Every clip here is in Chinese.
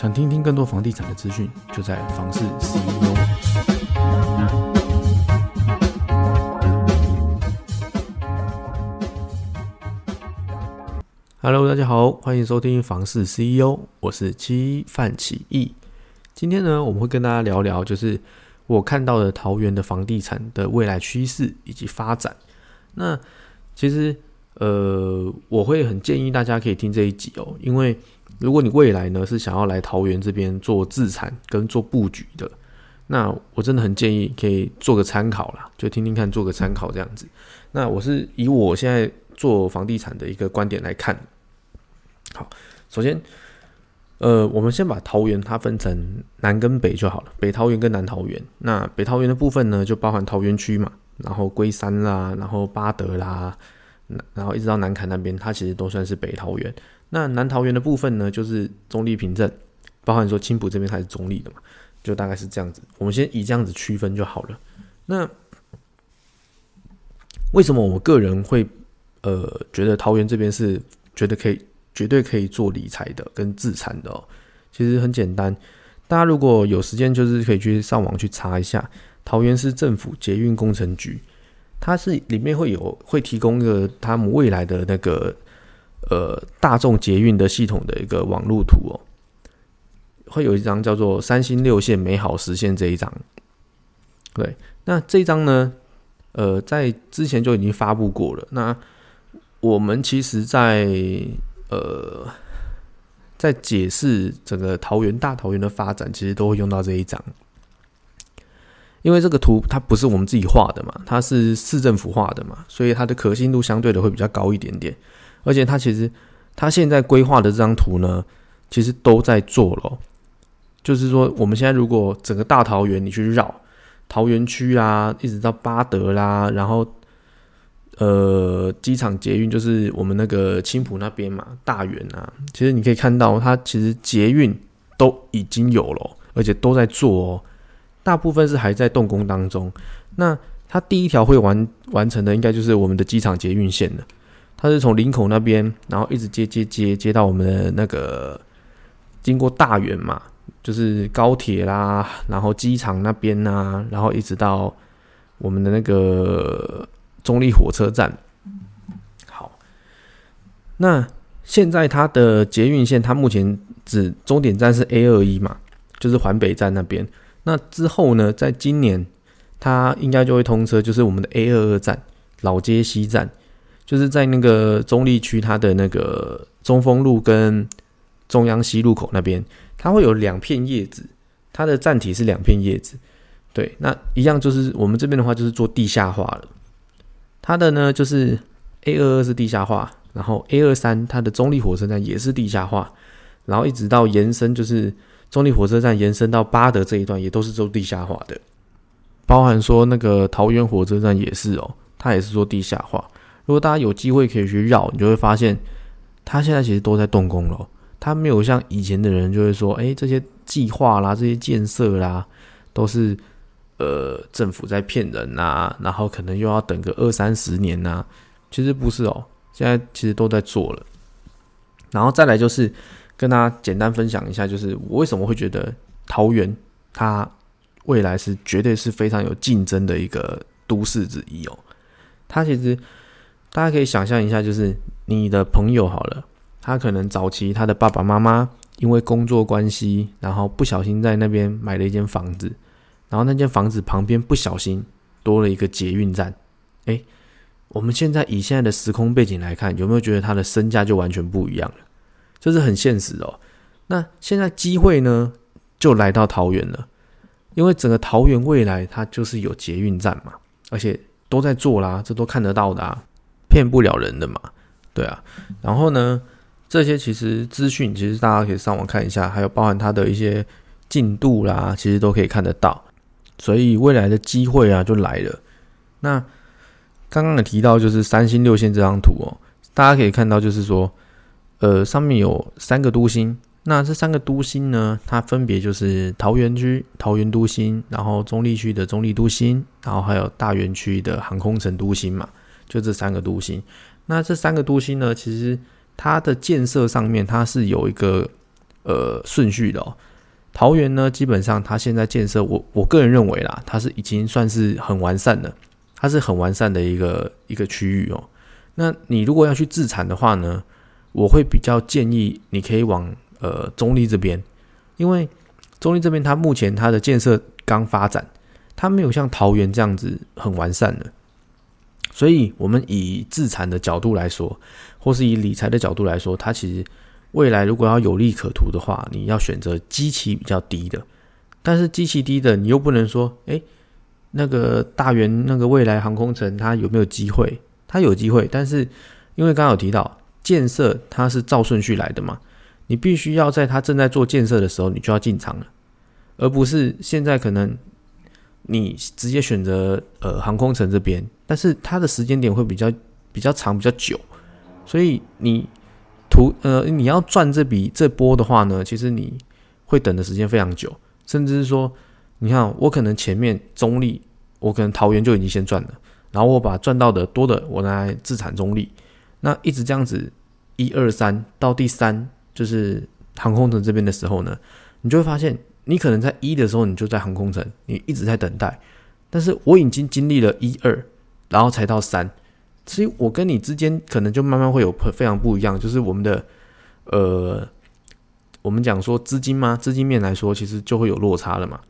想听听更多房地产的资讯，就在房市 CEO。Hello，大家好，欢迎收听房市 CEO，我是七范启义。今天呢，我们会跟大家聊聊，就是我看到的桃园的房地产的未来趋势以及发展。那其实，呃，我会很建议大家可以听这一集哦，因为如果你未来呢是想要来桃园这边做自产跟做布局的，那我真的很建议可以做个参考啦，就听听看，做个参考这样子。那我是以我现在做房地产的一个观点来看。好，首先，呃，我们先把桃园它分成南跟北就好了，北桃园跟南桃园。那北桃园的部分呢，就包含桃园区嘛，然后龟山啦，然后八德啦，然后一直到南坎那边，它其实都算是北桃园。那南桃园的部分呢，就是中立凭证，包含说青浦这边它是中立的嘛，就大概是这样子。我们先以这样子区分就好了。那为什么我个人会呃觉得桃园这边是觉得可以？绝对可以做理财的跟自产的哦，其实很简单。大家如果有时间，就是可以去上网去查一下桃园市政府捷运工程局，它是里面会有会提供一个他们未来的那个呃大众捷运的系统的一个网路图哦，会有一张叫做三星六线美好实现这一张。对，那这张呢，呃，在之前就已经发布过了。那我们其实，在呃，在解释整个桃园大桃园的发展，其实都会用到这一张，因为这个图它不是我们自己画的嘛，它是市政府画的嘛，所以它的可信度相对的会比较高一点点。而且它其实它现在规划的这张图呢，其实都在做了，就是说我们现在如果整个大桃园你去绕桃园区啊，一直到八德啦，然后。呃，机场捷运就是我们那个青浦那边嘛，大园啊，其实你可以看到，它其实捷运都已经有了，而且都在做哦。大部分是还在动工当中。那它第一条会完完成的，应该就是我们的机场捷运线了。它是从林口那边，然后一直接接接接到我们的那个经过大园嘛，就是高铁啦，然后机场那边呐，然后一直到我们的那个。中立火车站，好，那现在它的捷运线，它目前只终点站是 A 二一嘛，就是环北站那边。那之后呢，在今年它应该就会通车，就是我们的 A 二二站老街西站，就是在那个中立区它的那个中丰路跟中央西路口那边，它会有两片叶子，它的站体是两片叶子。对，那一样就是我们这边的话，就是做地下化了。它的呢就是 A 二二是地下化，然后 A 二三它的中立火车站也是地下化，然后一直到延伸就是中立火车站延伸到巴德这一段也都是做地下化的，包含说那个桃园火车站也是哦，它也是做地下化。如果大家有机会可以去绕，你就会发现他现在其实都在动工了，他没有像以前的人就会说，哎，这些计划啦、这些建设啦都是。呃，政府在骗人呐，然后可能又要等个二三十年呐，其实不是哦，现在其实都在做了。然后再来就是跟大家简单分享一下，就是我为什么会觉得桃园它未来是绝对是非常有竞争的一个都市之一哦。它其实大家可以想象一下，就是你的朋友好了，他可能早期他的爸爸妈妈因为工作关系，然后不小心在那边买了一间房子。然后那间房子旁边不小心多了一个捷运站，哎，我们现在以现在的时空背景来看，有没有觉得他的身价就完全不一样了？这是很现实哦。那现在机会呢，就来到桃园了，因为整个桃园未来它就是有捷运站嘛，而且都在做啦，这都看得到的啊，骗不了人的嘛，对啊。然后呢，这些其实资讯其实大家可以上网看一下，还有包含它的一些进度啦，其实都可以看得到。所以未来的机会啊就来了。那刚刚也提到，就是三星六线这张图哦，大家可以看到，就是说，呃，上面有三个都心。那这三个都心呢，它分别就是桃园区桃园都心，然后中立区的中立都心，然后还有大园区的航空城都心嘛，就这三个都心。那这三个都心呢，其实它的建设上面，它是有一个呃顺序的哦。桃园呢，基本上它现在建设，我我个人认为啦，它是已经算是很完善的，它是很完善的一个一个区域哦。那你如果要去自产的话呢，我会比较建议你可以往呃中立这边，因为中立这边它目前它的建设刚发展，它没有像桃园这样子很完善的，所以我们以自产的角度来说，或是以理财的角度来说，它其实。未来如果要有利可图的话，你要选择基期比较低的。但是基期低的，你又不能说，哎，那个大元那个未来航空城它有没有机会？它有机会，但是因为刚刚有提到建设它是照顺序来的嘛，你必须要在它正在做建设的时候，你就要进场了，而不是现在可能你直接选择呃航空城这边，但是它的时间点会比较比较长比较久，所以你。图呃，你要赚这笔这波的话呢，其实你会等的时间非常久，甚至是说，你看我可能前面中立，我可能桃园就已经先赚了，然后我把赚到的多的我来自产中立，那一直这样子一二三到第三就是航空城这边的时候呢，你就会发现，你可能在一的时候你就在航空城，你一直在等待，但是我已经经历了一二，然后才到三。所以，我跟你之间可能就慢慢会有非常不一样，就是我们的，呃，我们讲说资金吗？资金面来说，其实就会有落差了嘛。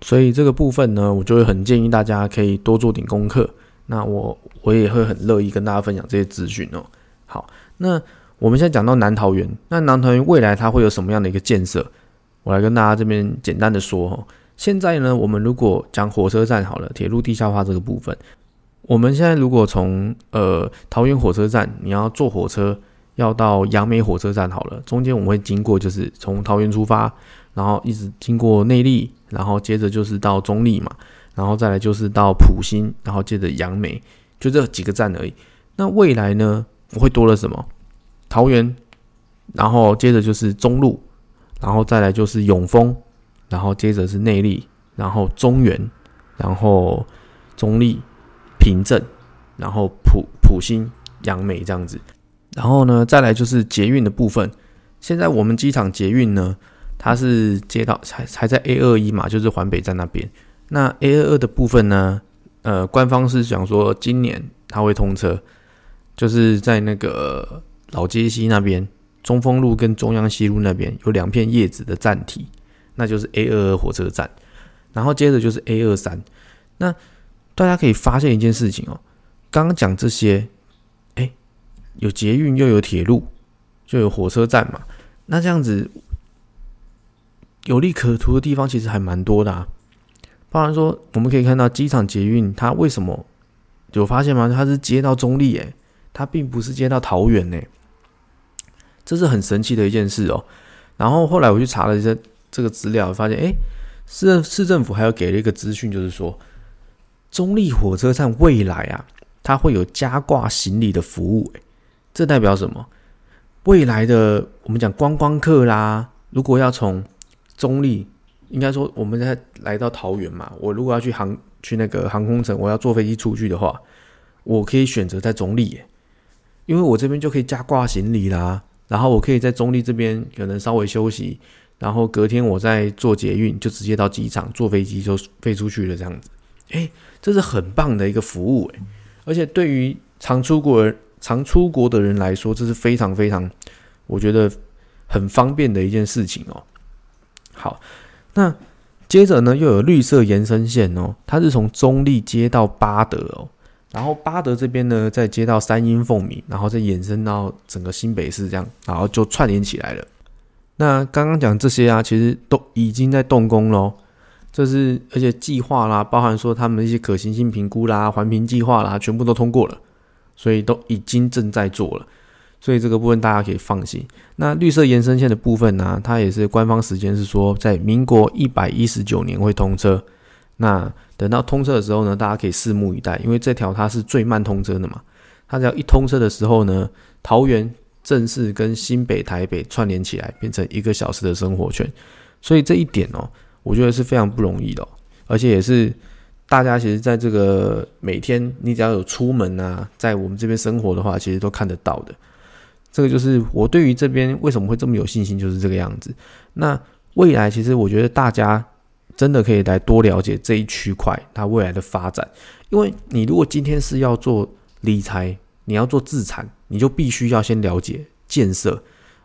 所以这个部分呢，我就会很建议大家可以多做点功课。那我我也会很乐意跟大家分享这些资讯哦。好，那我们现在讲到南桃园，那南桃园未来它会有什么样的一个建设？我来跟大家这边简单的说哦。现在呢，我们如果讲火车站好了，铁路地下化这个部分。我们现在如果从呃桃园火车站，你要坐火车要到杨梅火车站好了，中间我们会经过，就是从桃园出发，然后一直经过内坜，然后接着就是到中立嘛，然后再来就是到埔心，然后接着杨梅，就这几个站而已。那未来呢，我会多了什么？桃园，然后接着就是中路，然后再来就是永丰，然后接着是内力，然后中原，然后中立。平镇，然后普普兴、杨梅这样子，然后呢，再来就是捷运的部分。现在我们机场捷运呢，它是接到还还在 A 二一嘛，就是环北站那边。那 A 二二的部分呢，呃，官方是想说今年它会通车，就是在那个老街西那边，中丰路跟中央西路那边有两片叶子的站体，那就是 A 二二火车站。然后接着就是 A 二三，那。大家可以发现一件事情哦，刚刚讲这些，哎，有捷运又有铁路，就有火车站嘛，那这样子有利可图的地方其实还蛮多的啊。包含说，我们可以看到机场捷运，它为什么有发现吗？它是接到中立，哎，它并不是接到桃园呢，这是很神奇的一件事哦。然后后来我去查了一些这个资料，发现，哎，市市政府还有给了一个资讯，就是说。中立火车站未来啊，它会有加挂行李的服务，这代表什么？未来的我们讲观光客啦，如果要从中立，应该说我们在来到桃园嘛，我如果要去航去那个航空城，我要坐飞机出去的话，我可以选择在中立，因为我这边就可以加挂行李啦，然后我可以在中立这边可能稍微休息，然后隔天我再坐捷运就直接到机场，坐飞机就飞出去了，这样子。哎，这是很棒的一个服务哎，而且对于常出国人、常出国的人来说，这是非常非常，我觉得很方便的一件事情哦。好，那接着呢，又有绿色延伸线哦，它是从中立接到巴德哦，然后巴德这边呢，再接到三英凤鸣，然后再延伸到整个新北市这样，然后就串联起来了。那刚刚讲这些啊，其实都已经在动工喽。这是而且计划啦，包含说他们一些可行性评估啦、环评计划啦，全部都通过了，所以都已经正在做了，所以这个部分大家可以放心。那绿色延伸线的部分呢，它也是官方时间是说在民国一百一十九年会通车。那等到通车的时候呢，大家可以拭目以待，因为这条它是最慢通车的嘛。它只要一通车的时候呢，桃园正式跟新北、台北串联起来，变成一个小时的生活圈。所以这一点哦。我觉得是非常不容易的，而且也是大家其实在这个每天，你只要有出门啊，在我们这边生活的话，其实都看得到的。这个就是我对于这边为什么会这么有信心，就是这个样子。那未来其实我觉得大家真的可以来多了解这一区块它未来的发展，因为你如果今天是要做理财，你要做自产，你就必须要先了解建设，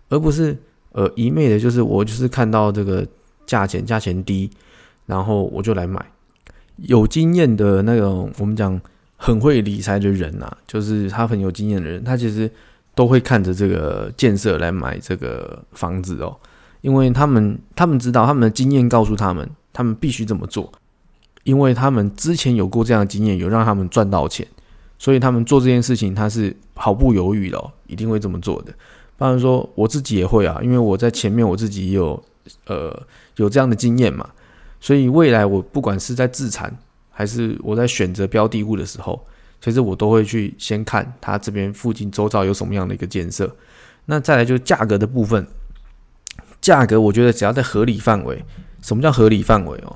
而不是呃一昧的就是我就是看到这个价钱价钱低，然后我就来买。有经验的那种我们讲很会理财的人呐，就是他很有经验的人，他其实。都会看着这个建设来买这个房子哦，因为他们他们知道他们的经验告诉他们，他们必须这么做，因为他们之前有过这样的经验，有让他们赚到钱，所以他们做这件事情他是毫不犹豫的，一定会这么做的。当然说我自己也会啊，因为我在前面我自己也有呃有这样的经验嘛，所以未来我不管是在自产还是我在选择标的物的时候。其实我都会去先看它这边附近周遭有什么样的一个建设，那再来就是价格的部分。价格我觉得只要在合理范围。什么叫合理范围哦？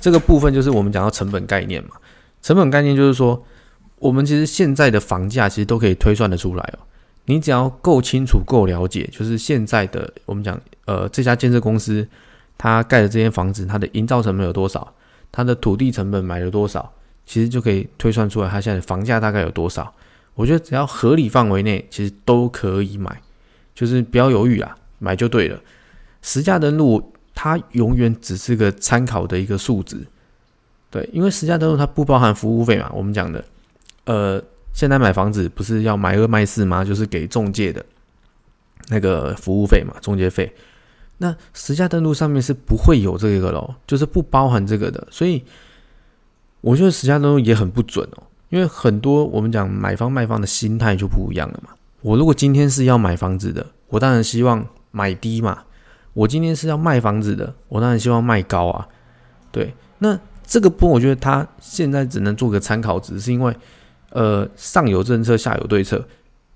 这个部分就是我们讲到成本概念嘛。成本概念就是说，我们其实现在的房价其实都可以推算得出来哦。你只要够清楚、够了解，就是现在的我们讲呃这家建设公司它盖的这间房子，它的营造成本有多少，它的土地成本买了多少。其实就可以推算出来，它现在房价大概有多少？我觉得只要合理范围内，其实都可以买，就是不要犹豫啊，买就对了。实价登录它永远只是个参考的一个数值，对，因为实价登录它不包含服务费嘛。我们讲的，呃，现在买房子不是要买二卖四吗？就是给中介的那个服务费嘛，中介费。那实价登录上面是不会有这个咯，就是不包含这个的，所以。我觉得实价登录也很不准哦，因为很多我们讲买方卖方的心态就不一样了嘛。我如果今天是要买房子的，我当然希望买低嘛；我今天是要卖房子的，我当然希望卖高啊。对，那这个波我觉得它现在只能做个参考值，是因为呃上有政策，下有对策。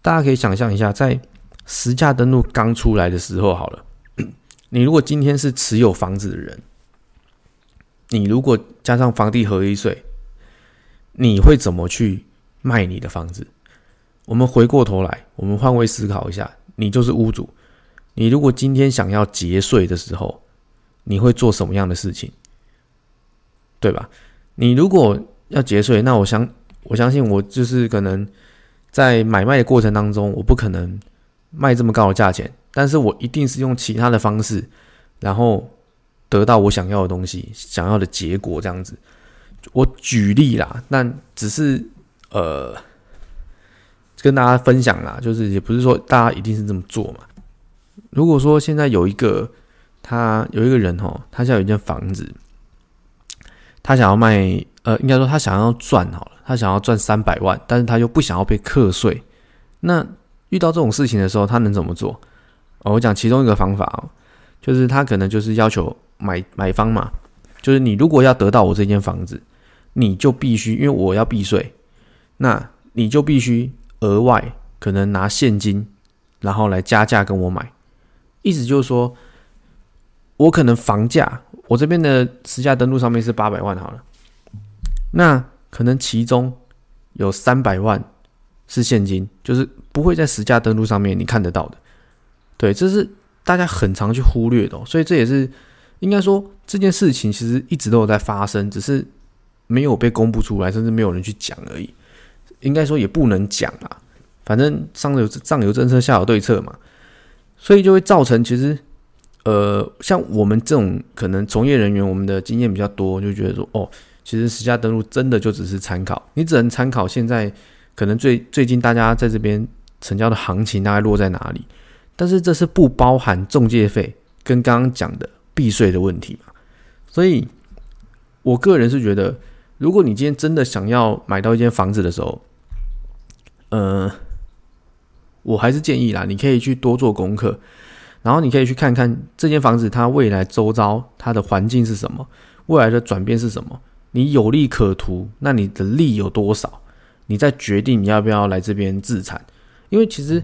大家可以想象一下，在实价登录刚出来的时候，好了，你如果今天是持有房子的人。你如果加上房地合一税，你会怎么去卖你的房子？我们回过头来，我们换位思考一下，你就是屋主，你如果今天想要节税的时候，你会做什么样的事情？对吧？你如果要节税，那我相我相信我就是可能在买卖的过程当中，我不可能卖这么高的价钱，但是我一定是用其他的方式，然后。得到我想要的东西，想要的结果，这样子。我举例啦，但只是呃跟大家分享啦，就是也不是说大家一定是这么做嘛。如果说现在有一个他有一个人哦，他现在有一间房子，他想要卖，呃，应该说他想要赚好了，他想要赚三百万，但是他又不想要被课税。那遇到这种事情的时候，他能怎么做？我讲其中一个方法哦，就是他可能就是要求。买买方嘛，就是你如果要得到我这间房子，你就必须因为我要避税，那你就必须额外可能拿现金，然后来加价跟我买。意思就是说，我可能房价我这边的实价登录上面是八百万好了，那可能其中有三百万是现金，就是不会在实价登录上面你看得到的。对，这是大家很常去忽略的，所以这也是。应该说这件事情其实一直都有在发生，只是没有被公布出来，甚至没有人去讲而已。应该说也不能讲啊，反正上有上有政策，下有对策嘛，所以就会造成其实，呃，像我们这种可能从业人员，我们的经验比较多，就觉得说，哦，其实实价登录真的就只是参考，你只能参考现在可能最最近大家在这边成交的行情大概落在哪里，但是这是不包含中介费跟刚刚讲的。避税的问题嘛，所以我个人是觉得，如果你今天真的想要买到一间房子的时候，呃，我还是建议啦，你可以去多做功课，然后你可以去看看这间房子它未来周遭它的环境是什么，未来的转变是什么，你有利可图，那你的利有多少，你再决定你要不要来这边自产，因为其实，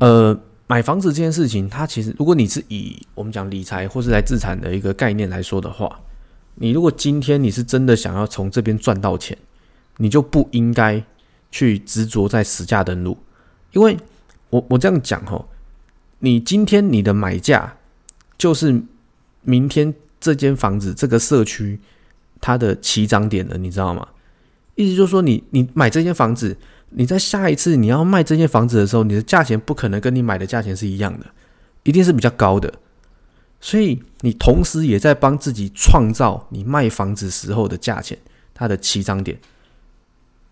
呃。买房子这件事情，它其实，如果你是以我们讲理财或是来自产的一个概念来说的话，你如果今天你是真的想要从这边赚到钱，你就不应该去执着在实价登录，因为我我这样讲吼，你今天你的买价就是明天这间房子这个社区它的起涨点了，你知道吗？意思就是说，你你买这间房子，你在下一次你要卖这间房子的时候，你的价钱不可能跟你买的价钱是一样的，一定是比较高的。所以你同时也在帮自己创造你卖房子时候的价钱，它的起涨点。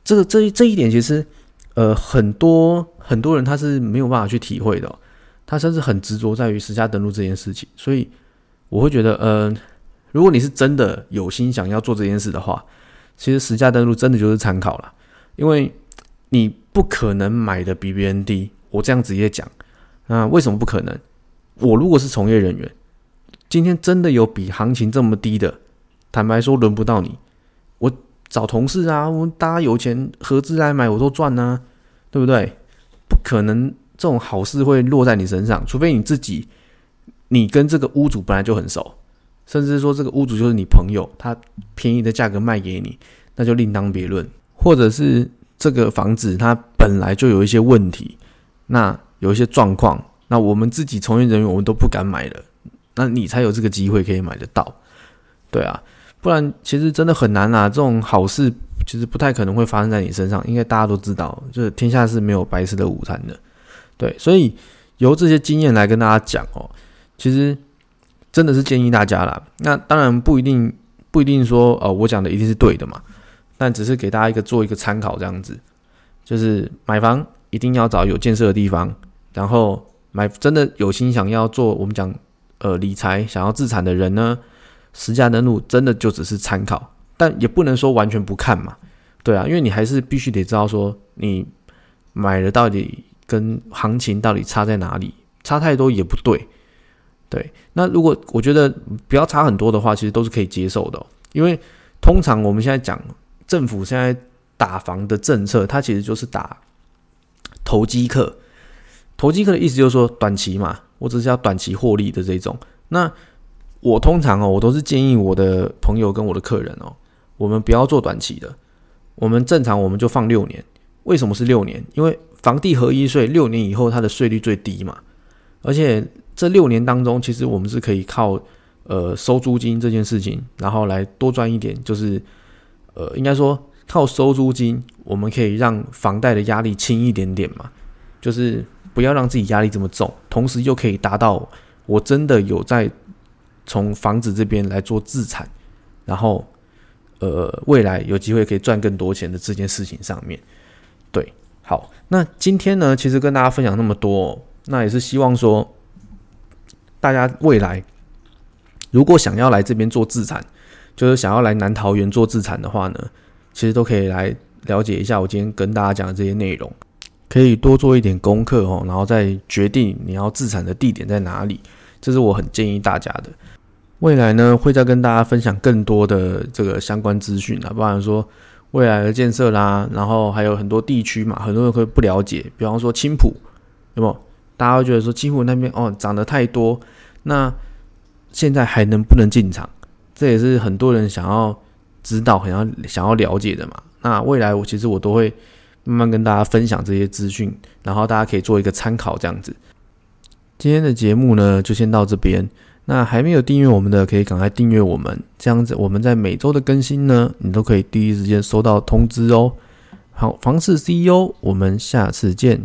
这个这这一点其实，呃，很多很多人他是没有办法去体会的，他甚至很执着在于实价登录这件事情。所以我会觉得，呃，如果你是真的有心想要做这件事的话，其实实价登录真的就是参考了，因为你不可能买的比别人低。我这样直接讲，那为什么不可能？我如果是从业人员。今天真的有比行情这么低的？坦白说，轮不到你。找同事啊，我们大家有钱合资来买，我都赚呢，对不对？不可能这种好事会落在你身上，除非你自己，你跟这个屋主本来就很熟，甚至说这个屋主就是你朋友，他便宜的价格卖给你，那就另当别论。或者是这个房子它本来就有一些问题，那有一些状况，那我们自己从业人员我们都不敢买了。那你才有这个机会可以买得到，对啊，不然其实真的很难啊。这种好事其实不太可能会发生在你身上，因为大家都知道，就是天下是没有白吃的午餐的，对。所以由这些经验来跟大家讲哦，其实真的是建议大家啦。那当然不一定不一定说哦，我讲的一定是对的嘛，但只是给大家一个做一个参考这样子，就是买房一定要找有建设的地方，然后买真的有心想要做我们讲。呃，理财想要自产的人呢，实价登录真的就只是参考，但也不能说完全不看嘛，对啊，因为你还是必须得知道说你买的到底跟行情到底差在哪里，差太多也不对，对。那如果我觉得不要差很多的话，其实都是可以接受的，因为通常我们现在讲政府现在打房的政策，它其实就是打投机客，投机客的意思就是说短期嘛。我只是要短期获利的这种，那我通常哦，我都是建议我的朋友跟我的客人哦，我们不要做短期的，我们正常我们就放六年。为什么是六年？因为房地合一税六年以后它的税率最低嘛，而且这六年当中，其实我们是可以靠呃收租金这件事情，然后来多赚一点，就是呃应该说靠收租金，我们可以让房贷的压力轻一点点嘛，就是。不要让自己压力这么重，同时又可以达到我真的有在从房子这边来做自产，然后呃未来有机会可以赚更多钱的这件事情上面。对，好，那今天呢，其实跟大家分享那么多，那也是希望说大家未来如果想要来这边做自产，就是想要来南桃园做自产的话呢，其实都可以来了解一下我今天跟大家讲的这些内容。可以多做一点功课哦，然后再决定你要自产的地点在哪里。这是我很建议大家的。未来呢，会再跟大家分享更多的这个相关资讯啊，包含说未来的建设啦，然后还有很多地区嘛，很多人会不了解。比方说青浦，有有？大家会觉得说青浦那边哦涨得太多，那现在还能不能进场？这也是很多人想要知道、很要想要了解的嘛。那未来我其实我都会。慢慢跟大家分享这些资讯，然后大家可以做一个参考，这样子。今天的节目呢，就先到这边。那还没有订阅我们的，可以赶快订阅我们，这样子我们在每周的更新呢，你都可以第一时间收到通知哦。好，房事 CEO，我们下次见。